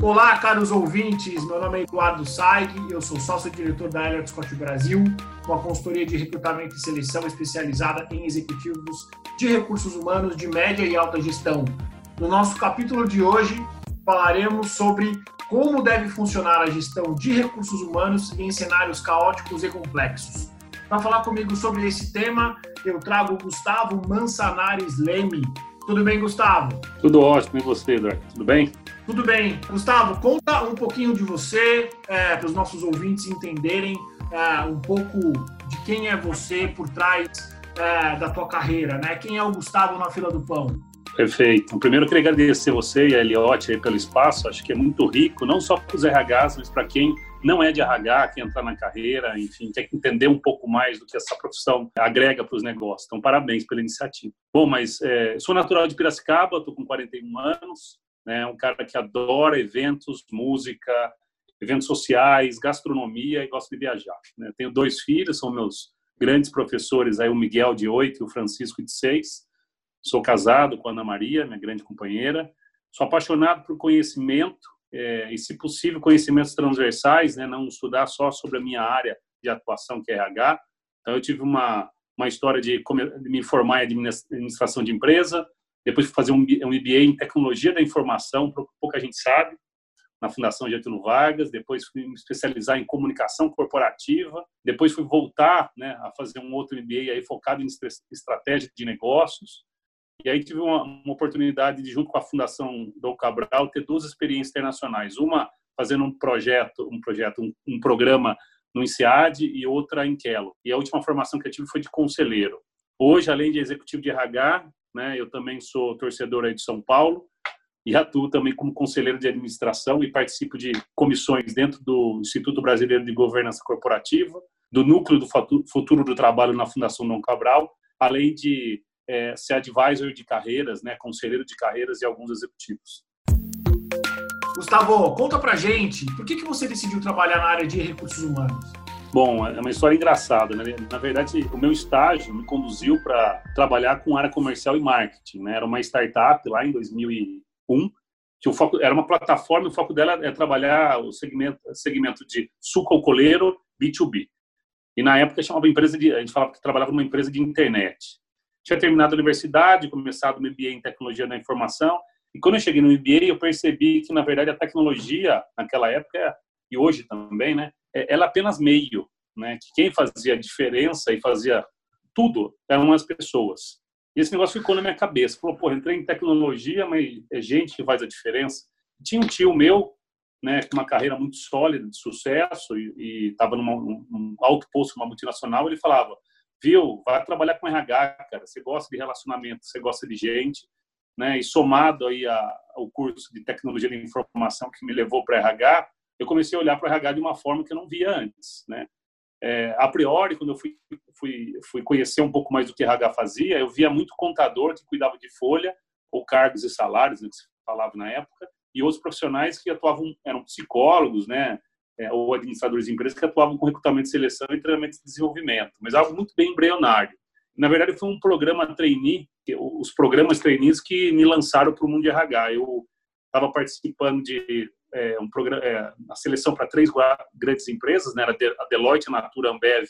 Olá, caros ouvintes. Meu nome é Eduardo Saig, eu sou sócio-diretor da Elliott Scott Brasil, uma consultoria de recrutamento e seleção especializada em executivos de recursos humanos de média e alta gestão. No nosso capítulo de hoje, falaremos sobre como deve funcionar a gestão de recursos humanos em cenários caóticos e complexos. Para falar comigo sobre esse tema, eu trago o Gustavo Mansanares Leme. Tudo bem, Gustavo? Tudo ótimo. E você, Eduardo? Tudo bem? Tudo bem. Gustavo, conta um pouquinho de você, é, para os nossos ouvintes entenderem é, um pouco de quem é você por trás é, da tua carreira, né? Quem é o Gustavo na fila do pão? Perfeito. Primeiro, eu queria agradecer você e a Eliote pelo espaço. Acho que é muito rico, não só para os RHs, mas para quem não é de RH, quer entrar na carreira, enfim, quer entender um pouco mais do que essa profissão agrega para os negócios. Então, parabéns pela iniciativa. Bom, mas é, sou natural de Piracicaba, estou com 41 anos, né? Um cara que adora eventos, música, eventos sociais, gastronomia e gosta de viajar. Né? Tenho dois filhos, são meus grandes professores, aí o Miguel de oito e o Francisco de seis. Sou casado com a Ana Maria, minha grande companheira. Sou apaixonado por conhecimento é, e, se possível, conhecimentos transversais, né? não estudar só sobre a minha área de atuação, que é RH. Então, eu tive uma, uma história de, me formar em administração de empresa, depois fui fazer um MBA em tecnologia da informação, pouca gente sabe, na Fundação Getúlio Vargas, depois fui me especializar em comunicação corporativa, depois fui voltar né, a fazer um outro MBA aí focado em estratégia de negócios, e aí tive uma, uma oportunidade de, junto com a Fundação Dom Cabral, ter duas experiências internacionais, uma fazendo um projeto, um projeto, um, um programa no INSEAD e outra em Quelo. E a última formação que eu tive foi de conselheiro. Hoje, além de executivo de RH, né? Eu também sou torcedor aí de São Paulo e atuo também como conselheiro de administração e participo de comissões dentro do Instituto Brasileiro de Governança Corporativa, do Núcleo do Futuro do Trabalho na Fundação Dom Cabral, além de é, ser advisor de carreiras, né, conselheiro de carreiras de alguns executivos. Gustavo, conta pra gente, por que, que você decidiu trabalhar na área de recursos humanos? Bom, é uma história engraçada. Né? Na verdade, o meu estágio me conduziu para trabalhar com área comercial e marketing. Né? Era uma startup lá em 2001, que o foco era uma plataforma. O foco dela é trabalhar o segmento, segmento de suco alcooleiro B2B. E na época chamava empresa de, a gente falava que trabalhava numa empresa de internet. Tinha terminado a universidade, começado o MBA em tecnologia da informação. E quando eu cheguei no MBA, eu percebi que na verdade a tecnologia naquela época e hoje também, né, ela é apenas meio, né? Que quem fazia a diferença e fazia tudo eram as pessoas. E esse negócio ficou na minha cabeça. Falou, pô, entrei em tecnologia, mas é gente que faz a diferença. Tinha um tio meu, né, com uma carreira muito sólida, de sucesso, e estava num um alto posto numa multinacional, ele falava, viu, vai trabalhar com RH, cara, você gosta de relacionamento, você gosta de gente, né, e somado aí a, ao curso de tecnologia de informação que me levou para RH, eu comecei a olhar para o RH de uma forma que eu não via antes, né? É, a priori, quando eu fui, fui, fui conhecer um pouco mais do que RH fazia, eu via muito contador que cuidava de folha ou cargos e salários, né, que se falava na época, e outros profissionais que atuavam, eram psicólogos, né, é, ou administradores de empresas que atuavam com recrutamento seleção e treinamento de desenvolvimento, mas algo muito bem embrionário. Na verdade, foi um programa trainee, os programas trainees que me lançaram para o mundo de RH. Eu estava participando de é, um programa, é, a seleção para três grandes empresas, né? Era a Deloitte, a Natura, a Ambev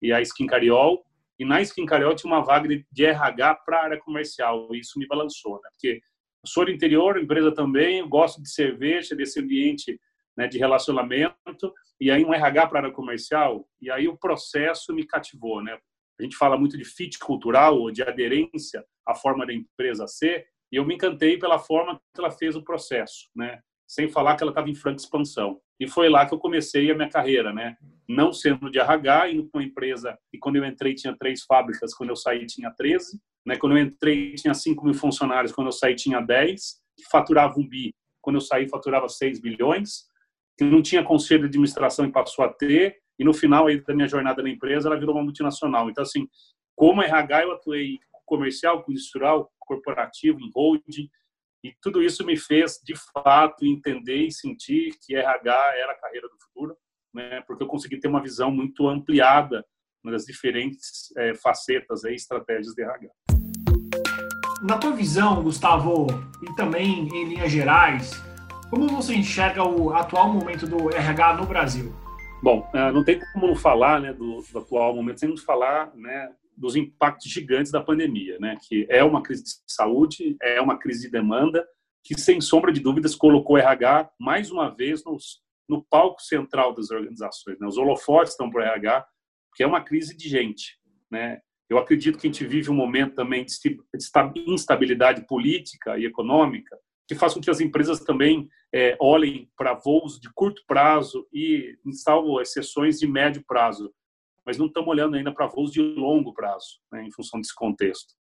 e a Skin Cariol. E na Skin Cariol tinha uma vaga de RH para a área comercial. E isso me balançou, né? Porque sou do interior, empresa também, gosto de cerveja, desse ambiente né, de relacionamento. E aí um RH para a área comercial. E aí o processo me cativou, né? A gente fala muito de fit cultural ou de aderência à forma da empresa ser. E eu me encantei pela forma que ela fez o processo, né? Sem falar que ela estava em franca expansão. E foi lá que eu comecei a minha carreira, né? Não sendo de RH, indo para uma empresa, e quando eu entrei tinha três fábricas, quando eu saí tinha 13, né? Quando eu entrei tinha 5 mil funcionários, quando eu saí tinha 10, que faturava um bi, quando eu saí faturava 6 bilhões, que não tinha conselho de administração e passou a ter, e no final aí da minha jornada na empresa ela virou uma multinacional. Então, assim, como RH eu atuei comercial, industrial, corporativo, em holding, e tudo isso me fez, de fato, entender e sentir que RH era a carreira do futuro, né? porque eu consegui ter uma visão muito ampliada das diferentes é, facetas e estratégias de RH. Na tua visão, Gustavo, e também em linhas gerais, Como você enxerga o atual momento do RH no Brasil? Bom, é, não tem como não falar né, do, do atual momento sem nos falar né, dos impactos gigantes da pandemia, né, que é uma crise de saúde, é uma crise de demanda, que sem sombra de dúvidas colocou o RH mais uma vez nos, no palco central das organizações. Né? Os holofotes estão para o RH, que é uma crise de gente. Né? Eu acredito que a gente vive um momento também de instabilidade política e econômica, que faz com que as empresas também é, olhem para voos de curto prazo e, salvo exceções, de médio prazo, mas não estamos olhando ainda para voos de longo prazo, né, em função desse contexto.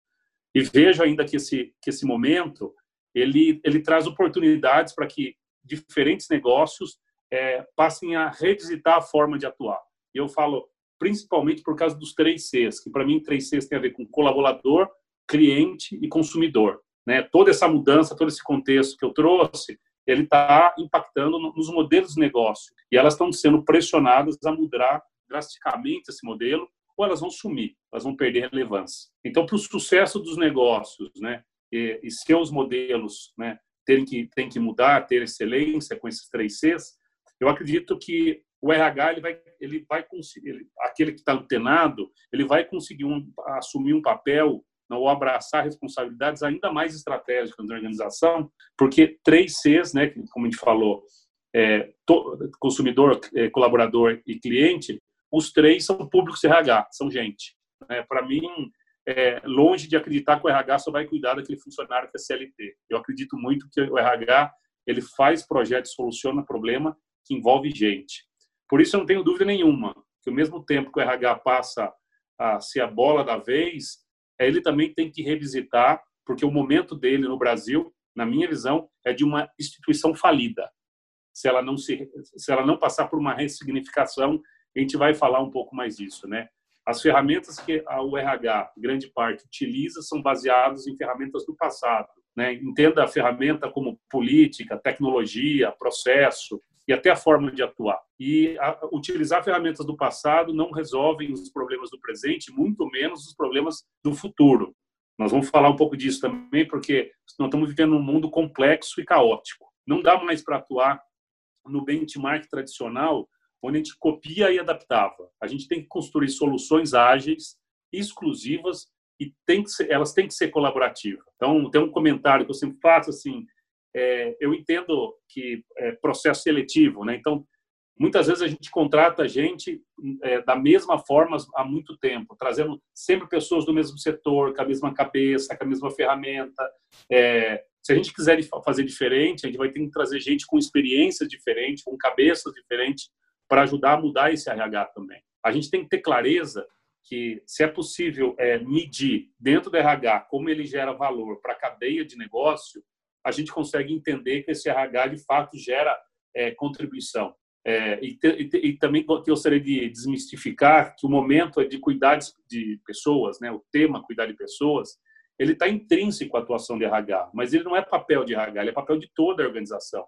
E vejo ainda que esse, que esse momento ele, ele traz oportunidades para que diferentes negócios é, passem a revisitar a forma de atuar. E eu falo principalmente por causa dos três Cs, que para mim três Cs tem a ver com colaborador, cliente e consumidor. Né? Toda essa mudança, todo esse contexto que eu trouxe, ele está impactando nos modelos de negócio e elas estão sendo pressionadas a mudar drasticamente esse modelo ou elas vão sumir, elas vão perder relevância. Então, para o sucesso dos negócios, né, e, e seus modelos, né, terem que tem que mudar, ter excelência com esses três Cs, eu acredito que o RH ele vai ele vai conseguir ele, aquele que está antenado ele vai conseguir um, assumir um papel ou abraçar responsabilidades ainda mais estratégicas da organização, porque três Cs, né, como a gente falou, é, to, consumidor, é, colaborador e cliente, os três são públicos RH, são gente. Né? Para mim, é, longe de acreditar que o RH só vai cuidar daquele funcionário que é CLT. Eu acredito muito que o RH ele faz projetos, soluciona problema que envolve gente. Por isso eu não tenho dúvida nenhuma que ao mesmo tempo que o RH passa a ser a bola da vez, ele também tem que revisitar, porque o momento dele no Brasil, na minha visão, é de uma instituição falida. Se ela não se, se ela não passar por uma ressignificação, a gente vai falar um pouco mais disso, né? As ferramentas que o RH, grande parte, utiliza são baseadas em ferramentas do passado. Né? Entenda a ferramenta como política, tecnologia, processo, e até a forma de atuar. E a, utilizar ferramentas do passado não resolvem os problemas do presente, muito menos os problemas do futuro. Nós vamos falar um pouco disso também, porque nós estamos vivendo um mundo complexo e caótico. Não dá mais para atuar no benchmark tradicional, onde a gente copia e adaptava. A gente tem que construir soluções ágeis, exclusivas e tem que ser, elas têm que ser colaborativas. Então, tem um comentário que eu sempre faço assim: é, eu entendo que é processo seletivo, né? Então, muitas vezes a gente contrata gente é, da mesma forma há muito tempo, trazendo sempre pessoas do mesmo setor, com a mesma cabeça, com a mesma ferramenta. É, se a gente quiser fazer diferente, a gente vai ter que trazer gente com experiências diferentes, com cabeças diferentes, para ajudar a mudar esse RH também. A gente tem que ter clareza que se é possível é, medir dentro do RH como ele gera valor para a cadeia de negócio, a gente consegue entender que esse RH de fato gera é, contribuição. É, e, te, e, e, também gostaria de desmistificar que o momento é de cuidar de pessoas, né? o tema cuidar de pessoas, ele está intrínseco à atuação de RH, mas ele não é papel de RH, ele é papel de toda a organização.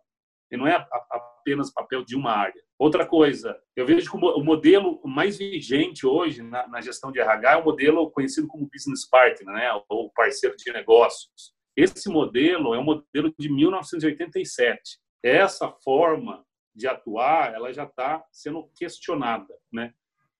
Ele não é apenas papel de uma área. Outra coisa, eu vejo que o modelo mais vigente hoje na gestão de RH é o modelo conhecido como business partner, né? ou parceiro de negócios. Esse modelo é um modelo de 1987. Essa forma de atuar, ela já está sendo questionada, né?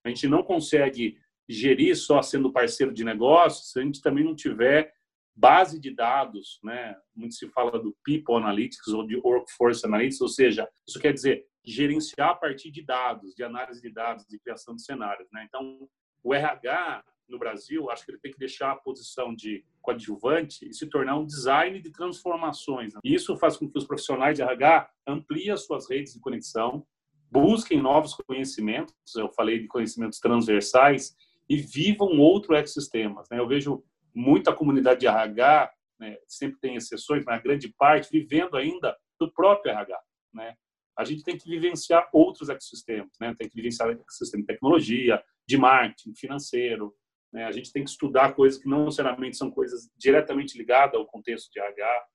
A gente não consegue gerir só sendo parceiro de negócios se a gente também não tiver base de dados, né? Muito se fala do People Analytics ou de Workforce Analytics, ou seja, isso quer dizer gerenciar a partir de dados, de análise de dados, de criação de cenários, né? Então, o RH no Brasil, acho que ele tem que deixar a posição de coadjuvante e se tornar um design de transformações. Isso faz com que os profissionais de RH ampliem as suas redes de conexão, busquem novos conhecimentos, eu falei de conhecimentos transversais, e vivam outro ecossistema. Né? Eu vejo muita comunidade de RH, né, sempre tem exceções, mas a grande parte vivendo ainda do próprio RH. Né? A gente tem que vivenciar outros ecossistemas, né? tem que vivenciar ecossistema de tecnologia, de marketing, financeiro, né? A gente tem que estudar coisas que não necessariamente são coisas diretamente ligadas ao contexto de RH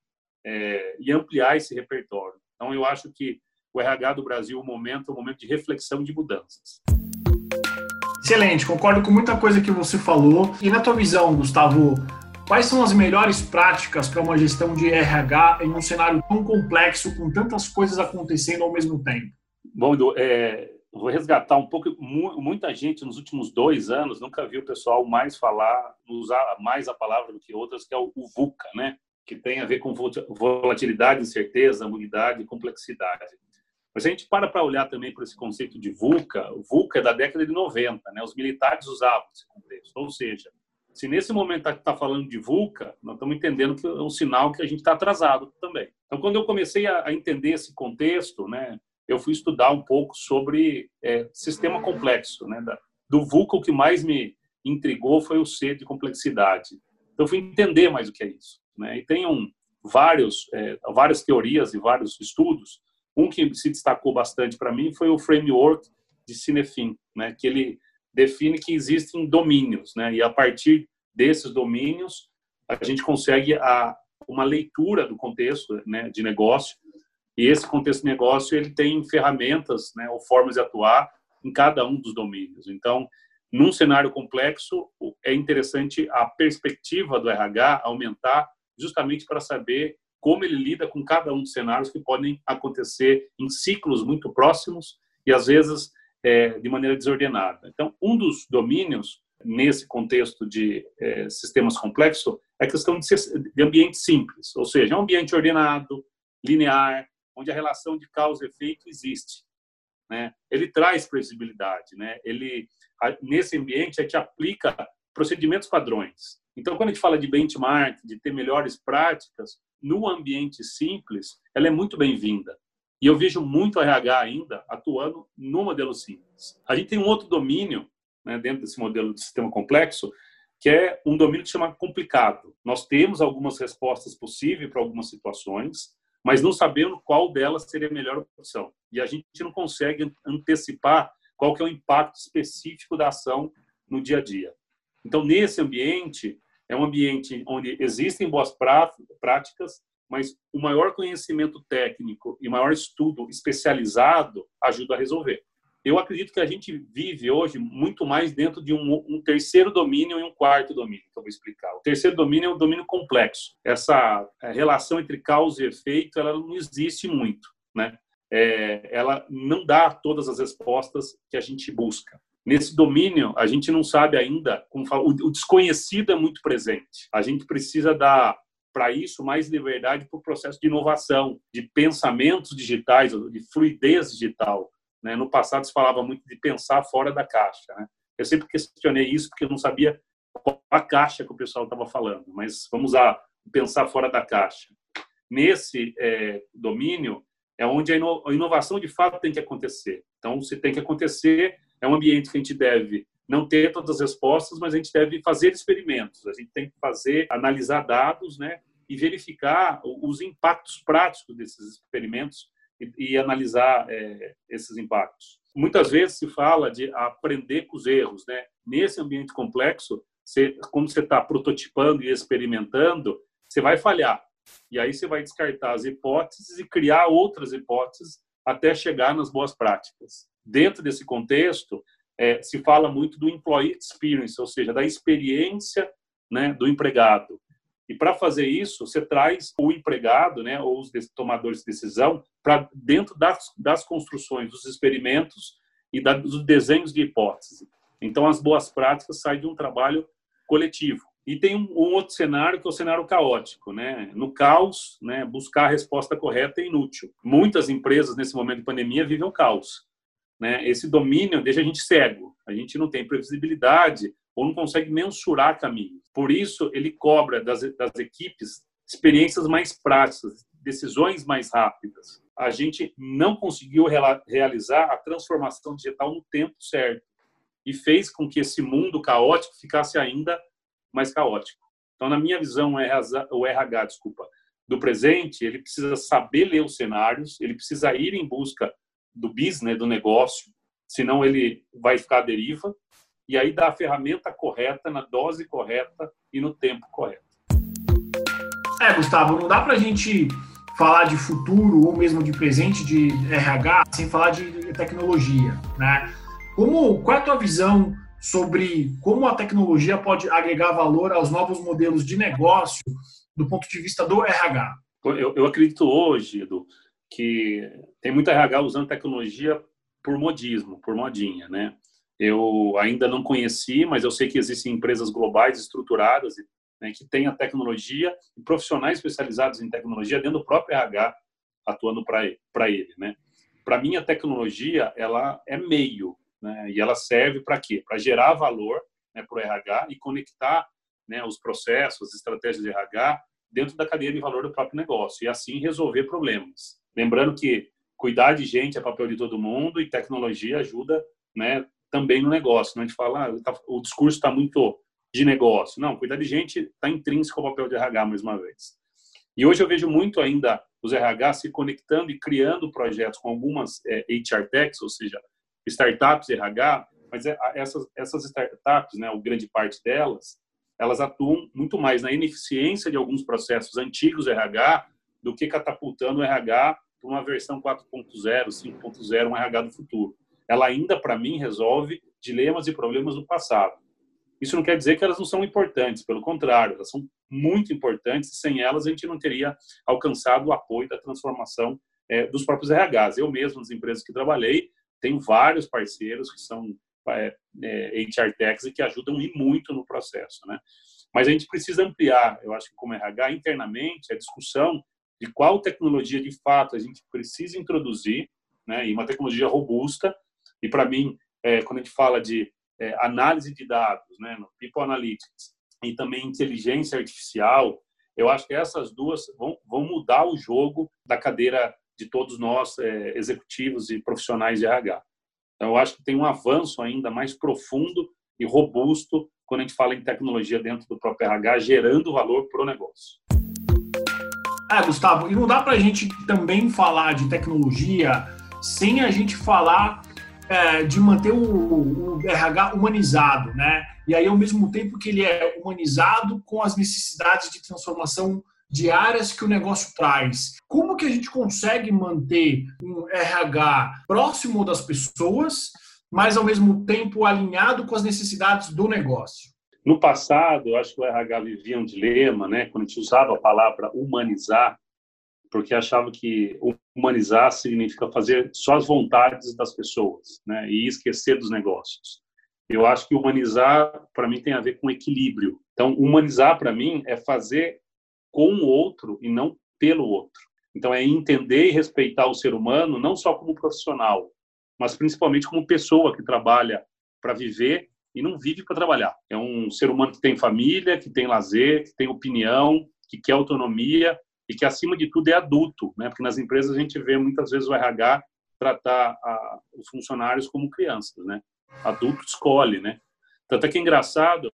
é, e ampliar esse repertório. Então, eu acho que o RH do Brasil, o momento, é um momento de reflexão de mudanças. Excelente, concordo com muita coisa que você falou. E na tua visão, Gustavo, Quais são as melhores práticas para uma gestão de RH em um cenário tão complexo, com tantas coisas acontecendo ao mesmo tempo? Bom, é, vou resgatar um pouco. Muita gente nos últimos dois anos nunca viu o pessoal mais falar, usar mais a palavra do que outras, que é o VUCA, né? que tem a ver com volatilidade, incerteza, ambiguidade e complexidade. Mas a gente para para olhar também para esse conceito de VUCA, o VUCA é da década de 90, né? Os militares usavam esse contexto, ou seja, se nesse momento está falando de VUCA, nós estamos entendendo que é um sinal que a gente está atrasado também. Então, quando eu comecei a, entender esse contexto, né, eu fui estudar um pouco sobre é, sistema complexo. Né, do VUCA, o que mais me intrigou foi o C de complexidade. Então, eu fui entender mais o que é isso. Né, e tem um, vários, é, várias teorias e vários estudos. Um que se destacou bastante para mim foi o framework de Cinefin, né, que ele define que existem domínios, né? E a partir desses domínios, a gente consegue a, uma leitura do contexto né, de negócio. E esse contexto de negócio ele tem ferramentas, né, ou formas de atuar em cada um dos domínios. Então, num cenário complexo, é interessante a perspectiva do RH aumentar, justamente para saber como ele lida com cada um dos cenários que podem acontecer em ciclos muito próximos e às vezes é, de maneira desordenada. Então, um dos domínios nesse contexto de é, sistemas complexos é a questão de, de ambiente simples, ou seja, é um ambiente ordenado, linear, onde a relação de causa e efeito existe. Né? Ele traz previsibilidade, né? Ele nesse ambiente a gente aplica procedimentos padrões. Então, quando a gente fala de benchmark, de ter melhores práticas, no ambiente simples, ela é muito bem-vinda. E eu vejo muito RH ainda atuando no modelo simples. A gente tem um outro domínio né, dentro desse modelo de sistema complexo, que é um domínio que se chama complicado. Nós temos algumas respostas possíveis para algumas situações, mas não sabemos qual delas seria a melhor opção. E a gente não consegue antecipar qual que é o impacto específico da ação no dia a dia. Então, nesse ambiente, é um ambiente onde existem boas práticas, mas o maior conhecimento técnico e maior estudo especializado ajuda a resolver. Eu acredito que a gente vive hoje muito mais dentro de um, um terceiro domínio e um quarto domínio, que eu vou explicar. O terceiro domínio é um domínio complexo. Essa é, relação entre causa e efeito, ela não existe muito, né? É, ela não dá todas as respostas que a gente busca. Nesse domínio, a gente não sabe ainda, como fala, o desconhecido é muito presente. A gente precisa dar para isso mais liberdade para o processo de inovação, de pensamentos digitais, de fluidez digital. Né? No passado se falava muito de pensar fora da caixa. Né? Eu sempre questionei isso porque eu não sabia qual a caixa que o pessoal estava falando, mas vamos a pensar fora da caixa. Nesse é, domínio é onde a inovação de fato tem que acontecer. Então, se tem que acontecer, é um ambiente que a gente deve não ter todas as respostas, mas a gente deve fazer experimentos. A gente tem que fazer, analisar dados, né, e verificar os impactos práticos desses experimentos e, e analisar é, esses impactos. Muitas vezes se fala de aprender com os erros, né? Nesse ambiente complexo, você, como você está prototipando e experimentando, você vai falhar. E aí você vai descartar as hipóteses e criar outras hipóteses até chegar nas boas práticas. Dentro desse contexto, é, se fala muito do employee experience, ou seja, da experiência né, do empregado. E para fazer isso, você traz o empregado, né, ou os tomadores de decisão, para dentro das, das construções, dos experimentos e da, dos desenhos de hipótese. Então, as boas práticas saem de um trabalho coletivo. E tem um, um, outro cenário que é o cenário caótico, né? No caos, né, buscar a resposta correta é inútil. Muitas empresas nesse momento de pandemia vivem o caos né? Esse domínio deixa a gente cego. A gente não tem previsibilidade ou não consegue mensurar caminhos. Por isso, ele cobra das, das equipes experiências mais práticas, decisões mais rápidas. A gente não conseguiu realizar a transformação digital no tempo certo e fez com que esse mundo caótico ficasse ainda mais caótico. Então, na minha visão, o RH, desculpa, do presente, ele precisa saber ler os cenários, ele precisa ir em busca do business, do negócio, senão ele vai ficar à deriva, e aí dá a ferramenta correta, na dose correta e no tempo correto. É, Gustavo, não dá para a gente falar de futuro ou mesmo de presente de RH sem falar de tecnologia, né? Como, qual é a tua visão sobre como a tecnologia pode agregar valor aos novos modelos de negócio do ponto de vista do RH. Eu, eu acredito hoje, Edu, que tem muito RH usando tecnologia por modismo, por modinha, né? Eu ainda não conheci, mas eu sei que existem empresas globais estruturadas né, que têm a tecnologia e profissionais especializados em tecnologia dentro do próprio RH atuando para ele, né? Para mim a tecnologia ela é meio, né? E ela serve para quê? Para gerar valor né, para o RH e conectar né, os processos, as estratégias de RH dentro da cadeia de valor do próprio negócio e assim resolver problemas. Lembrando que cuidar de gente é papel de todo mundo e tecnologia ajuda né, também no negócio. Não a gente fala, ah, tá, o discurso está muito de negócio. Não, cuidar de gente está intrínseco ao papel de RH, mais uma vez. E hoje eu vejo muito ainda os RH se conectando e criando projetos com algumas é, HR techs, ou seja, startups RH, mas é, essas, essas startups, né, a grande parte delas, elas atuam muito mais na ineficiência de alguns processos antigos RH do que catapultando o RH para uma versão 4.0, 5.0, um RH do futuro. Ela ainda, para mim, resolve dilemas e problemas do passado. Isso não quer dizer que elas não são importantes, pelo contrário, elas são muito importantes e sem elas a gente não teria alcançado o apoio da transformação é, dos próprios RHs. Eu mesmo, nas empresas que trabalhei, tenho vários parceiros que são é, é, HR Techs e que ajudam muito no processo, né? Mas a gente precisa ampliar, eu acho que como RH, internamente, a discussão de qual tecnologia de fato a gente precisa introduzir, né? E uma tecnologia robusta. E para mim, é, quando a gente fala de é, análise de dados, né? No People Analytics e também inteligência artificial, eu acho que essas duas vão, vão mudar o jogo da cadeira de todos nós, é, executivos e profissionais de RH. Então, eu acho que tem um avanço ainda mais profundo e robusto quando a gente fala em tecnologia dentro do próprio RH, gerando valor para o negócio. É, Gustavo, e não dá para a gente também falar de tecnologia sem a gente falar é, de manter o, o, RH humanizado, né? E aí, ao mesmo tempo que ele é humanizado com as necessidades de transformação diárias que o negócio traz. Como que a gente consegue manter um RH próximo das pessoas, mas ao mesmo tempo alinhado com as necessidades do negócio? No passado, eu acho que o RH vivia um dilema, né? Quando a gente usava a palavra humanizar, porque achava que humanizar significa fazer só as vontades das pessoas, né? E esquecer dos negócios. Eu acho que humanizar, para mim, tem a ver com equilíbrio. Então, humanizar, para mim, é fazer com o outro e não pelo outro. Então, é entender e respeitar o ser humano, não só como profissional, mas principalmente como pessoa que trabalha para viver e não vive para trabalhar. É um ser humano que tem família, que tem lazer, que tem opinião, que quer autonomia e que, acima de tudo, é adulto. Né? Porque nas empresas a gente vê muitas vezes o RH tratar a, os funcionários como crianças. Né? Adulto escolhe. Né? Tanto é que é engraçado,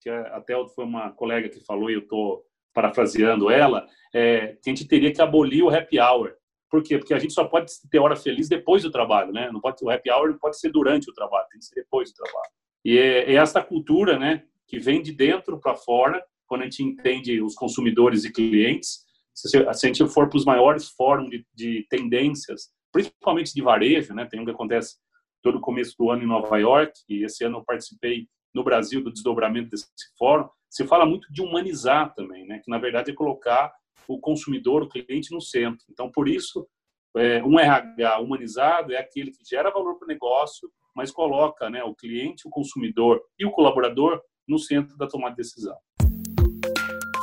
que até foi uma colega que falou, e eu estou parafraseando ela, é, que a gente teria que abolir o happy hour. Por quê? Porque a gente só pode ter hora feliz depois do trabalho, né? Não pode, o happy hour não pode ser durante o trabalho, tem que ser depois do trabalho. E é, é essa cultura, né, que vem de dentro para fora, quando a gente entende os consumidores e clientes. Se, a gente for para os maiores fóruns de, de, tendências, principalmente de varejo, né? Tem um que acontece todo começo do ano em Nova York, e esse ano eu participei no Brasil do desdobramento desse fórum se fala muito de humanizar também, né? que na verdade é colocar o consumidor, o cliente no centro. Então, por isso, é, um RH humanizado é aquele que gera valor para o negócio, mas coloca né, o cliente, o consumidor e o colaborador no centro da tomada de decisão.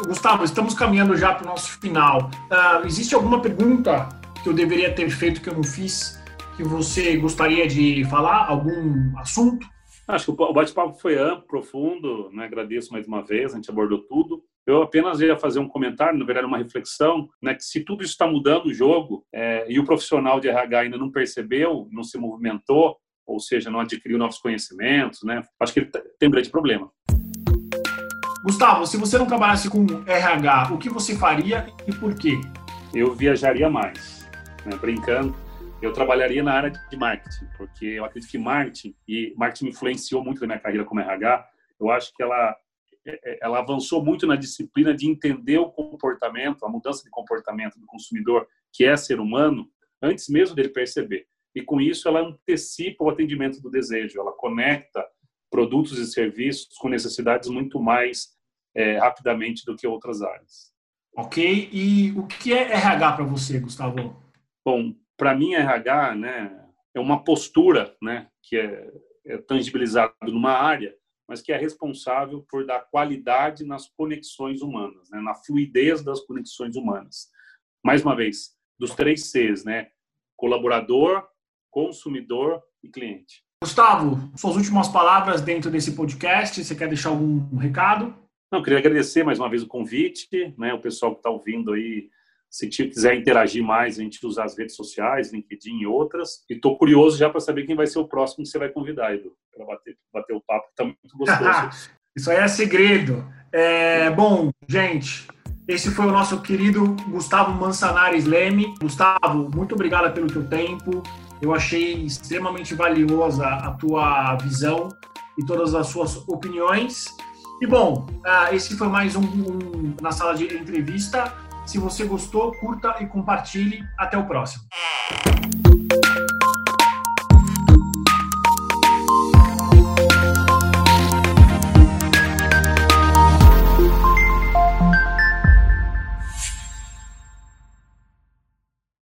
Gustavo, estamos caminhando já para o nosso final. Uh, existe alguma pergunta que eu deveria ter feito que eu não fiz, que você gostaria de falar? Algum assunto? Acho que o bate-papo foi amplo, profundo, né? agradeço mais uma vez, a gente abordou tudo. Eu apenas ia fazer um comentário, na verdade uma reflexão, né, que se tudo isso está mudando o jogo é, e o profissional de RH ainda não percebeu, não se movimentou, ou seja, não adquiriu novos conhecimentos, né, acho que ele tem um grande problema. Gustavo, se você não trabalhasse com RH, o que você faria e por quê? Eu viajaria mais, né, brincando eu trabalharia na área de marketing, porque eu acredito que marketing, e marketing influenciou muito na minha carreira como RH, eu acho que ela, é, é, ela avançou muito na disciplina de entender o comportamento, a mudança de comportamento do consumidor, que é ser humano, antes mesmo dele perceber. E com isso ela antecipa o atendimento do desejo, ela conecta produtos e serviços com necessidades muito mais é, rapidamente do que outras áreas. Ok. E o que é RH para você, Gustavo? Bom, para mim, RH né, é uma postura né, que é, é tangibilizada numa área, mas que é responsável por dar qualidade nas conexões humanas, né, na fluidez das conexões humanas. Mais uma vez, dos três Cs, né? Colaborador, consumidor e cliente. Gustavo, suas últimas palavras dentro desse podcast, você quer deixar algum recado? Não, queria agradecer mais uma vez o convite, né? O pessoal que está ouvindo aí, se quiser interagir mais, a gente usar as redes sociais, LinkedIn e outras. E estou curioso já para saber quem vai ser o próximo que você vai convidar, Edu, para bater, bater o papo, está muito gostoso. Isso aí é segredo. É, bom, gente, esse foi o nosso querido Gustavo Mansanares Leme. Gustavo, muito obrigado pelo teu tempo. Eu achei extremamente valiosa a tua visão e todas as suas opiniões. E bom, ah, esse foi mais um, um na sala de entrevista. Se você gostou, curta e compartilhe. Até o próximo.